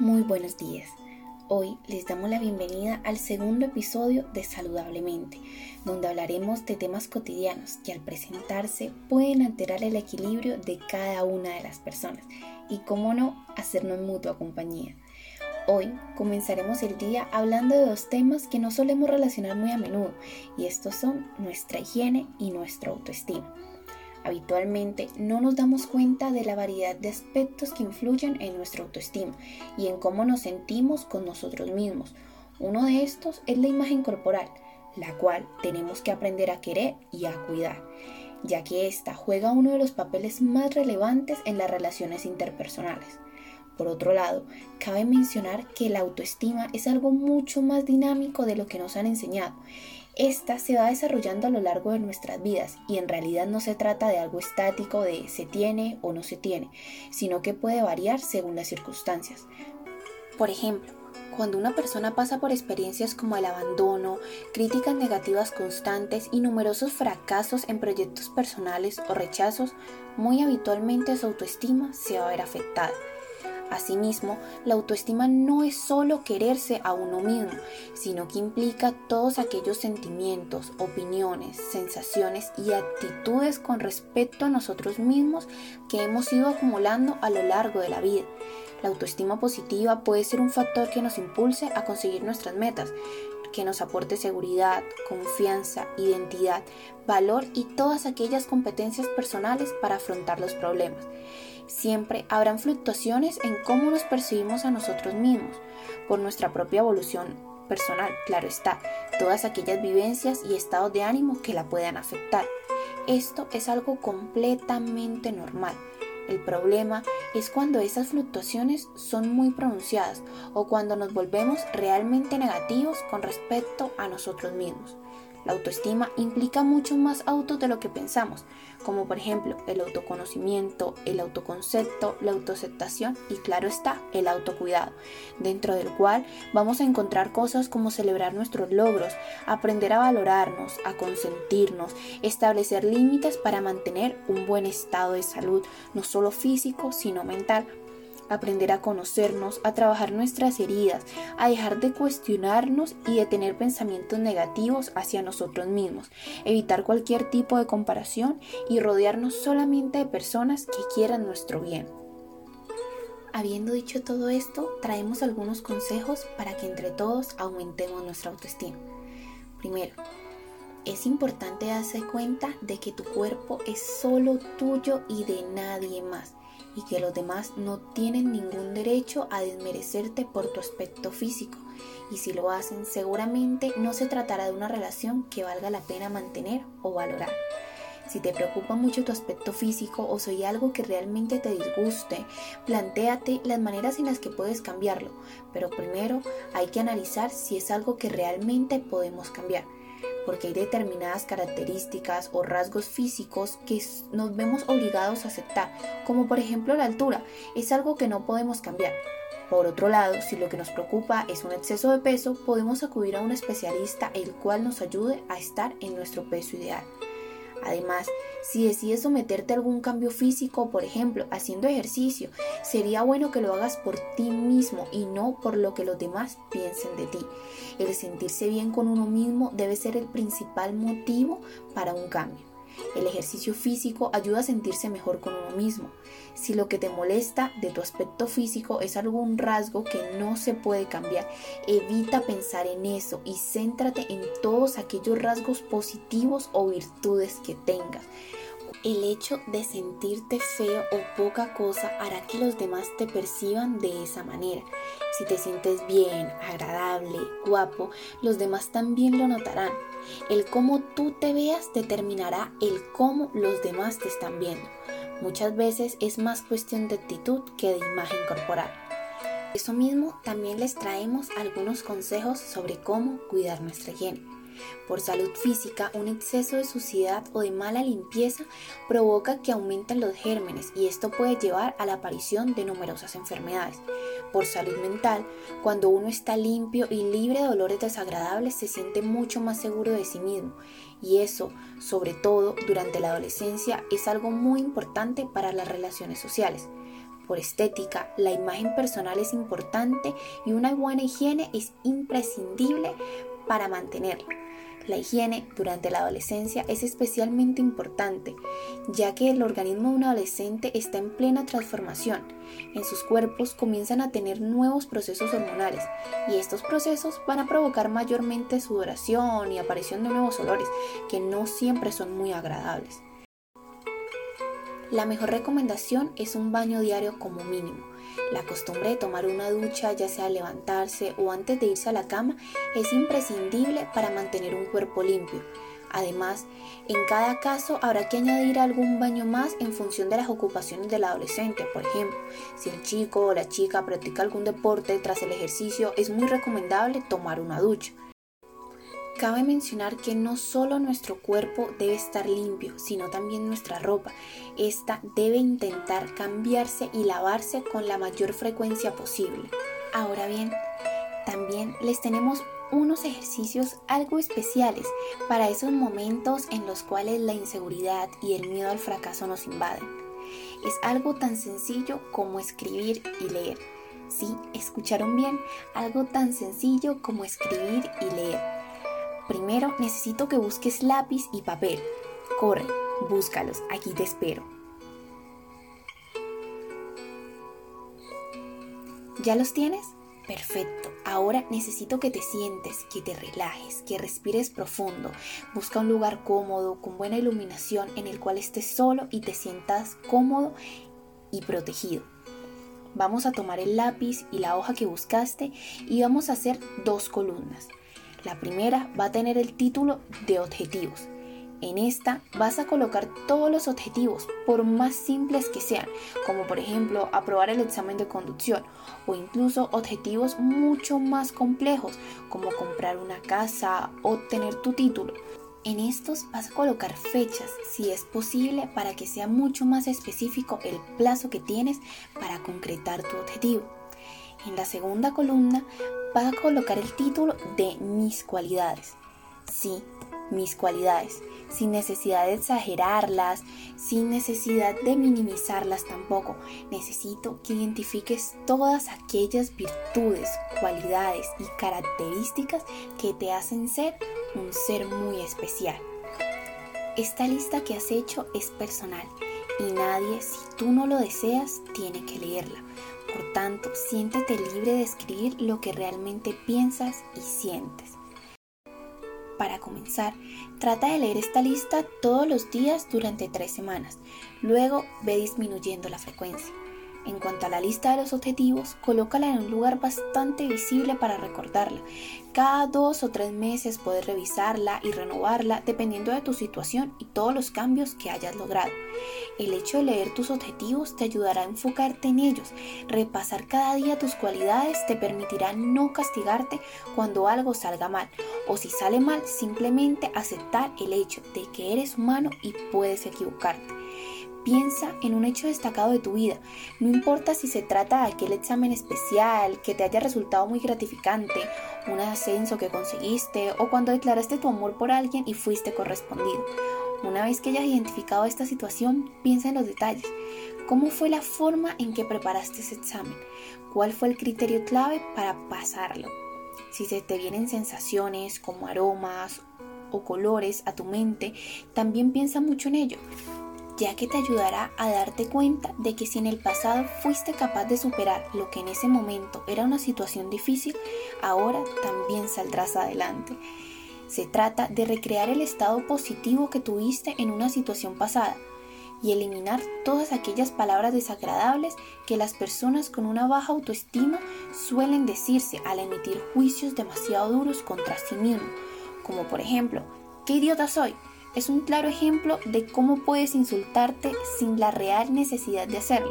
Muy buenos días. Hoy les damos la bienvenida al segundo episodio de Saludablemente, donde hablaremos de temas cotidianos que al presentarse pueden alterar el equilibrio de cada una de las personas y, cómo no, hacernos mutua compañía. Hoy comenzaremos el día hablando de dos temas que no solemos relacionar muy a menudo, y estos son nuestra higiene y nuestra autoestima. Habitualmente no nos damos cuenta de la variedad de aspectos que influyen en nuestra autoestima y en cómo nos sentimos con nosotros mismos. Uno de estos es la imagen corporal, la cual tenemos que aprender a querer y a cuidar, ya que ésta juega uno de los papeles más relevantes en las relaciones interpersonales. Por otro lado, cabe mencionar que la autoestima es algo mucho más dinámico de lo que nos han enseñado esta se va desarrollando a lo largo de nuestras vidas y en realidad no se trata de algo estático de se tiene o no se tiene, sino que puede variar según las circunstancias. Por ejemplo, cuando una persona pasa por experiencias como el abandono, críticas negativas constantes y numerosos fracasos en proyectos personales o rechazos, muy habitualmente su autoestima se va a ver afectada. Asimismo, la autoestima no es solo quererse a uno mismo, sino que implica todos aquellos sentimientos, opiniones, sensaciones y actitudes con respecto a nosotros mismos que hemos ido acumulando a lo largo de la vida. La autoestima positiva puede ser un factor que nos impulse a conseguir nuestras metas, que nos aporte seguridad, confianza, identidad, valor y todas aquellas competencias personales para afrontar los problemas. Siempre habrán fluctuaciones en cómo nos percibimos a nosotros mismos, por nuestra propia evolución personal, claro está, todas aquellas vivencias y estados de ánimo que la puedan afectar. Esto es algo completamente normal. El problema es cuando esas fluctuaciones son muy pronunciadas o cuando nos volvemos realmente negativos con respecto a nosotros mismos. La autoestima implica mucho más autos de lo que pensamos, como por ejemplo el autoconocimiento, el autoconcepto, la autoaceptación y claro está, el autocuidado, dentro del cual vamos a encontrar cosas como celebrar nuestros logros, aprender a valorarnos, a consentirnos, establecer límites para mantener un buen estado de salud, no solo físico, sino mental, aprender a conocernos, a trabajar nuestras heridas, a dejar de cuestionarnos y de tener pensamientos negativos hacia nosotros mismos, evitar cualquier tipo de comparación y rodearnos solamente de personas que quieran nuestro bien. Habiendo dicho todo esto, traemos algunos consejos para que entre todos aumentemos nuestra autoestima. Primero, es importante darse cuenta de que tu cuerpo es solo tuyo y de nadie más y que los demás no tienen ningún derecho a desmerecerte por tu aspecto físico. Y si lo hacen, seguramente no se tratará de una relación que valga la pena mantener o valorar. Si te preocupa mucho tu aspecto físico o soy algo que realmente te disguste, plantéate las maneras en las que puedes cambiarlo. Pero primero hay que analizar si es algo que realmente podemos cambiar porque hay determinadas características o rasgos físicos que nos vemos obligados a aceptar, como por ejemplo la altura, es algo que no podemos cambiar. Por otro lado, si lo que nos preocupa es un exceso de peso, podemos acudir a un especialista el cual nos ayude a estar en nuestro peso ideal. Además, si decides someterte a algún cambio físico, por ejemplo, haciendo ejercicio, sería bueno que lo hagas por ti mismo y no por lo que los demás piensen de ti. El sentirse bien con uno mismo debe ser el principal motivo para un cambio. El ejercicio físico ayuda a sentirse mejor con uno mismo. Si lo que te molesta de tu aspecto físico es algún rasgo que no se puede cambiar, evita pensar en eso y céntrate en todos aquellos rasgos positivos o virtudes que tengas. El hecho de sentirte feo o poca cosa hará que los demás te perciban de esa manera. Si te sientes bien, agradable, guapo, los demás también lo notarán. El cómo tú te veas determinará el cómo los demás te están viendo. Muchas veces es más cuestión de actitud que de imagen corporal. Eso mismo también les traemos algunos consejos sobre cómo cuidar nuestra higiene. Por salud física, un exceso de suciedad o de mala limpieza provoca que aumenten los gérmenes y esto puede llevar a la aparición de numerosas enfermedades. Por salud mental, cuando uno está limpio y libre de dolores desagradables, se siente mucho más seguro de sí mismo y eso, sobre todo durante la adolescencia, es algo muy importante para las relaciones sociales. por estética, la imagen personal es importante y una buena higiene es imprescindible para mantenerla. La higiene durante la adolescencia es especialmente importante, ya que el organismo de un adolescente está en plena transformación. En sus cuerpos comienzan a tener nuevos procesos hormonales y estos procesos van a provocar mayormente sudoración y aparición de nuevos olores que no siempre son muy agradables. La mejor recomendación es un baño diario como mínimo. La costumbre de tomar una ducha, ya sea al levantarse o antes de irse a la cama, es imprescindible para mantener un cuerpo limpio. Además, en cada caso habrá que añadir algún baño más en función de las ocupaciones del adolescente. Por ejemplo, si el chico o la chica practica algún deporte tras el ejercicio, es muy recomendable tomar una ducha. Cabe mencionar que no solo nuestro cuerpo debe estar limpio, sino también nuestra ropa. Esta debe intentar cambiarse y lavarse con la mayor frecuencia posible. Ahora bien, también les tenemos unos ejercicios algo especiales para esos momentos en los cuales la inseguridad y el miedo al fracaso nos invaden. Es algo tan sencillo como escribir y leer. Sí, escucharon bien, algo tan sencillo como escribir y leer. Primero necesito que busques lápiz y papel. Corre, búscalos, aquí te espero. ¿Ya los tienes? Perfecto. Ahora necesito que te sientes, que te relajes, que respires profundo. Busca un lugar cómodo, con buena iluminación, en el cual estés solo y te sientas cómodo y protegido. Vamos a tomar el lápiz y la hoja que buscaste y vamos a hacer dos columnas. La primera va a tener el título de objetivos. En esta vas a colocar todos los objetivos, por más simples que sean, como por ejemplo aprobar el examen de conducción, o incluso objetivos mucho más complejos, como comprar una casa o obtener tu título. En estos vas a colocar fechas, si es posible, para que sea mucho más específico el plazo que tienes para concretar tu objetivo. En la segunda columna vas a colocar el título de mis cualidades. Sí, mis cualidades, sin necesidad de exagerarlas, sin necesidad de minimizarlas tampoco. Necesito que identifiques todas aquellas virtudes, cualidades y características que te hacen ser un ser muy especial. Esta lista que has hecho es personal y nadie, si tú no lo deseas, tiene que leerla por tanto, siéntete libre de escribir lo que realmente piensas y sientes. Para comenzar, trata de leer esta lista todos los días durante tres semanas. Luego ve disminuyendo la frecuencia. En cuanto a la lista de los objetivos, colócala en un lugar bastante visible para recordarla. Cada dos o tres meses puedes revisarla y renovarla dependiendo de tu situación y todos los cambios que hayas logrado. El hecho de leer tus objetivos te ayudará a enfocarte en ellos. Repasar cada día tus cualidades te permitirá no castigarte cuando algo salga mal o si sale mal simplemente aceptar el hecho de que eres humano y puedes equivocarte. Piensa en un hecho destacado de tu vida. No importa si se trata de aquel examen especial que te haya resultado muy gratificante, un ascenso que conseguiste o cuando declaraste tu amor por alguien y fuiste correspondido. Una vez que hayas identificado esta situación, piensa en los detalles. ¿Cómo fue la forma en que preparaste ese examen? ¿Cuál fue el criterio clave para pasarlo? Si se te vienen sensaciones como aromas o colores a tu mente, también piensa mucho en ello ya que te ayudará a darte cuenta de que si en el pasado fuiste capaz de superar lo que en ese momento era una situación difícil, ahora también saldrás adelante. Se trata de recrear el estado positivo que tuviste en una situación pasada y eliminar todas aquellas palabras desagradables que las personas con una baja autoestima suelen decirse al emitir juicios demasiado duros contra sí mismo, como por ejemplo, ¿qué idiota soy? Es un claro ejemplo de cómo puedes insultarte sin la real necesidad de hacerlo.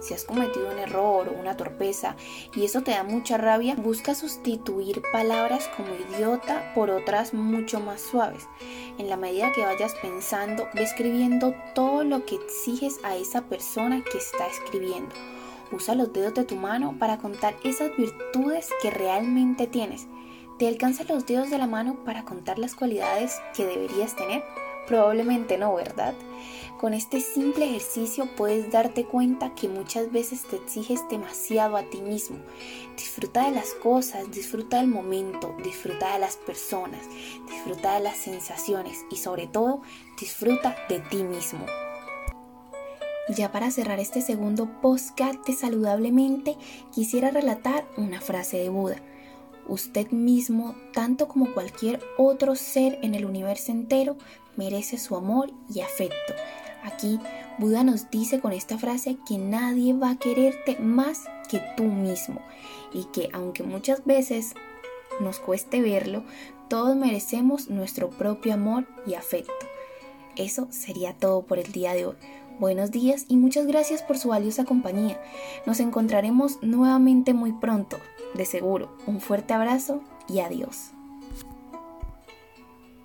Si has cometido un error o una torpeza y eso te da mucha rabia, busca sustituir palabras como idiota por otras mucho más suaves. En la medida que vayas pensando, ve escribiendo todo lo que exiges a esa persona que está escribiendo. Usa los dedos de tu mano para contar esas virtudes que realmente tienes. ¿Te alcanzan los dedos de la mano para contar las cualidades que deberías tener? Probablemente no, ¿verdad? Con este simple ejercicio puedes darte cuenta que muchas veces te exiges demasiado a ti mismo. Disfruta de las cosas, disfruta del momento, disfruta de las personas, disfruta de las sensaciones y sobre todo disfruta de ti mismo. Ya para cerrar este segundo podcast de Saludablemente, quisiera relatar una frase de Buda. Usted mismo, tanto como cualquier otro ser en el universo entero, merece su amor y afecto. Aquí Buda nos dice con esta frase que nadie va a quererte más que tú mismo y que aunque muchas veces nos cueste verlo, todos merecemos nuestro propio amor y afecto. Eso sería todo por el día de hoy. Buenos días y muchas gracias por su valiosa compañía. Nos encontraremos nuevamente muy pronto, de seguro. Un fuerte abrazo y adiós.